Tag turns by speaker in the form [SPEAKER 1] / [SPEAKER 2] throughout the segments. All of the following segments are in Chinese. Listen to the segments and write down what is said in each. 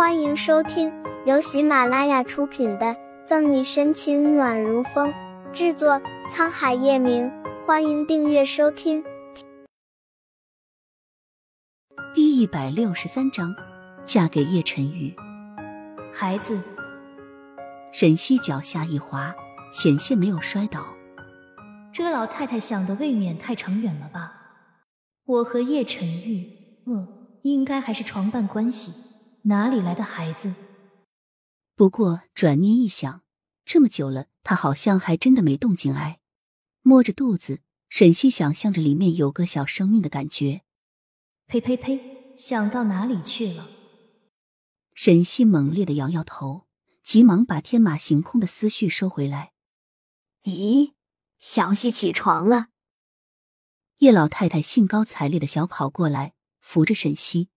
[SPEAKER 1] 欢迎收听由喜马拉雅出品的《赠你深情暖如风》，制作沧海夜明。欢迎订阅收听。
[SPEAKER 2] 第一百六十三章，嫁给叶晨玉。
[SPEAKER 3] 孩子，
[SPEAKER 2] 沈西脚下一滑，险些没有摔倒。
[SPEAKER 3] 这老太太想的未免太长远了吧？我和叶晨玉，嗯，应该还是床伴关系。哪里来的孩子？
[SPEAKER 2] 不过转念一想，这么久了，他好像还真的没动静哎。摸着肚子，沈西想象着里面有个小生命的感觉。
[SPEAKER 3] 呸呸呸！想到哪里去了？
[SPEAKER 2] 沈西猛烈的摇摇头，急忙把天马行空的思绪收回来。
[SPEAKER 4] 咦，小西起床了。
[SPEAKER 2] 叶老太太兴高采烈的小跑过来，扶着沈西。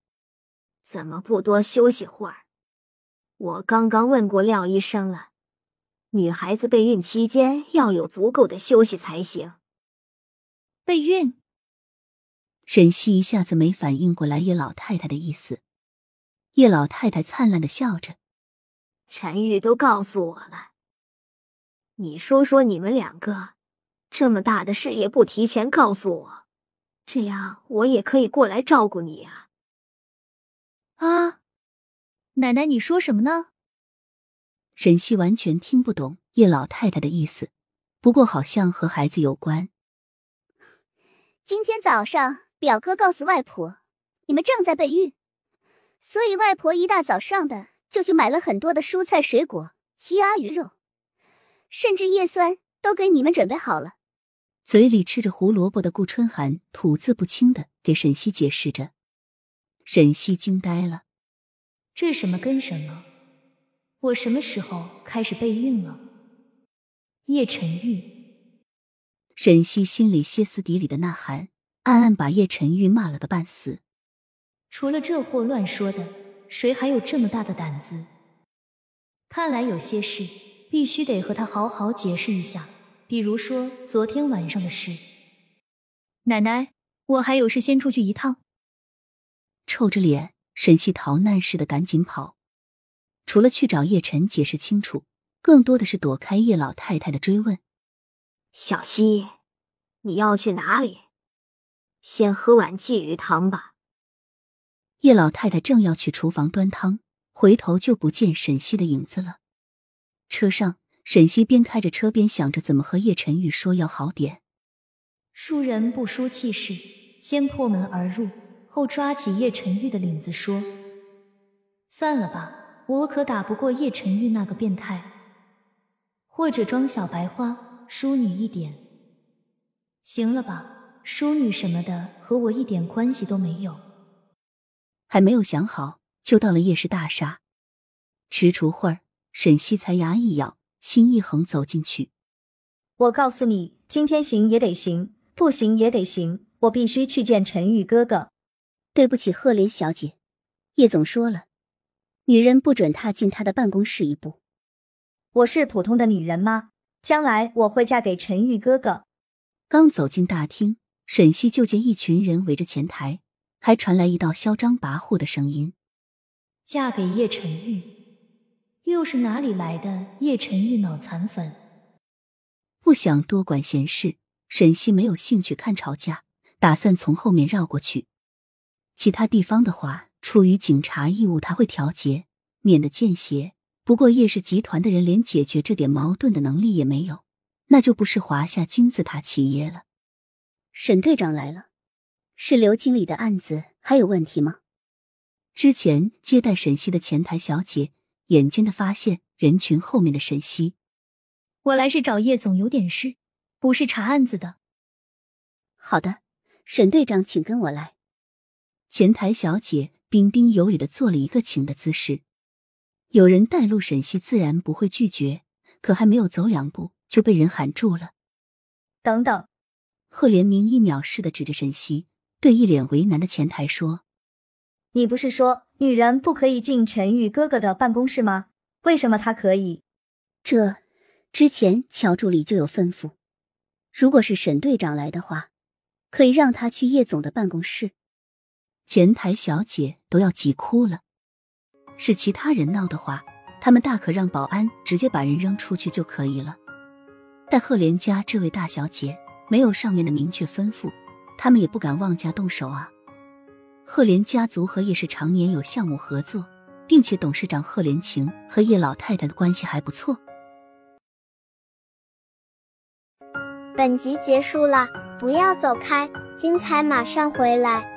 [SPEAKER 4] 怎么不多休息会儿？我刚刚问过廖医生了，女孩子备孕期间要有足够的休息才行。
[SPEAKER 3] 备孕？
[SPEAKER 2] 沈西一下子没反应过来叶老太太的意思。叶老太太灿烂的笑着：“
[SPEAKER 4] 陈玉都告诉我了，你说说你们两个，这么大的事也不提前告诉我，这样我也可以过来照顾你啊。”
[SPEAKER 3] 啊，奶奶，你说什么呢？
[SPEAKER 2] 沈西完全听不懂叶老太太的意思，不过好像和孩子有关。
[SPEAKER 5] 今天早上，表哥告诉外婆，你们正在备孕，所以外婆一大早上的就去买了很多的蔬菜、水果、鸡鸭鱼肉，甚至叶酸都给你们准备好了。
[SPEAKER 2] 嘴里吃着胡萝卜的顾春寒吐字不清的给沈西解释着。沈西惊呆了，
[SPEAKER 3] 这什么跟什么？我什么时候开始备孕了？叶晨玉，
[SPEAKER 2] 沈西心里歇斯底里的呐喊，暗暗把叶晨玉骂了个半死。
[SPEAKER 3] 除了这货乱说的，谁还有这么大的胆子？看来有些事必须得和他好好解释一下，比如说昨天晚上的事。奶奶，我还有事，先出去一趟。
[SPEAKER 2] 臭着脸，沈西逃难似的赶紧跑，除了去找叶晨解释清楚，更多的是躲开叶老太太的追问。
[SPEAKER 4] 小西，你要去哪里？先喝碗鲫鱼汤吧。
[SPEAKER 2] 叶老太太正要去厨房端汤，回头就不见沈西的影子了。车上，沈西边开着车边想着怎么和叶晨玉说要好点。
[SPEAKER 3] 输人不输气势，先破门而入。后抓起叶晨玉的领子说：“算了吧，我可打不过叶晨玉那个变态。或者装小白花，淑女一点，行了吧？淑女什么的和我一点关系都没有。”
[SPEAKER 2] 还没有想好，就到了叶氏大厦。迟蹰会儿，沈西才牙一咬，心一横走进去。
[SPEAKER 6] 我告诉你，今天行也得行，不行也得行，我必须去见陈玉哥哥。
[SPEAKER 5] 对不起，赫莲小姐，叶总说了，女人不准踏进他的办公室一步。
[SPEAKER 6] 我是普通的女人吗？将来我会嫁给陈玉哥哥。
[SPEAKER 2] 刚走进大厅，沈西就见一群人围着前台，还传来一道嚣张跋扈的声音：“
[SPEAKER 3] 嫁给叶晨玉？又是哪里来的叶晨玉脑残粉？”
[SPEAKER 2] 不想多管闲事，沈西没有兴趣看吵架，打算从后面绕过去。其他地方的话，出于警察义务，他会调节，免得见血。不过叶氏集团的人连解决这点矛盾的能力也没有，那就不是华夏金字塔企业了。
[SPEAKER 5] 沈队长来了，是刘经理的案子还有问题吗？
[SPEAKER 2] 之前接待沈西的前台小姐眼尖的发现人群后面的沈西，
[SPEAKER 3] 我来是找叶总，有点事，不是查案子的。
[SPEAKER 5] 好的，沈队长，请跟我来。
[SPEAKER 2] 前台小姐彬彬有礼的做了一个请的姿势，有人带路，沈西自然不会拒绝。可还没有走两步，就被人喊住了。
[SPEAKER 6] 等等！
[SPEAKER 2] 赫连明一秒似的指着沈西，对一脸为难的前台说：“
[SPEAKER 6] 你不是说女人不可以进陈玉哥哥的办公室吗？为什么他可以？”
[SPEAKER 5] 这之前乔助理就有吩咐，如果是沈队长来的话，可以让他去叶总的办公室。
[SPEAKER 2] 前台小姐都要急哭了。是其他人闹的话，他们大可让保安直接把人扔出去就可以了。但赫连家这位大小姐没有上面的明确吩咐，他们也不敢妄加动手啊。赫连家族和叶氏常年有项目合作，并且董事长赫连晴和叶老太太的关系还不错。
[SPEAKER 1] 本集结束了，不要走开，精彩马上回来。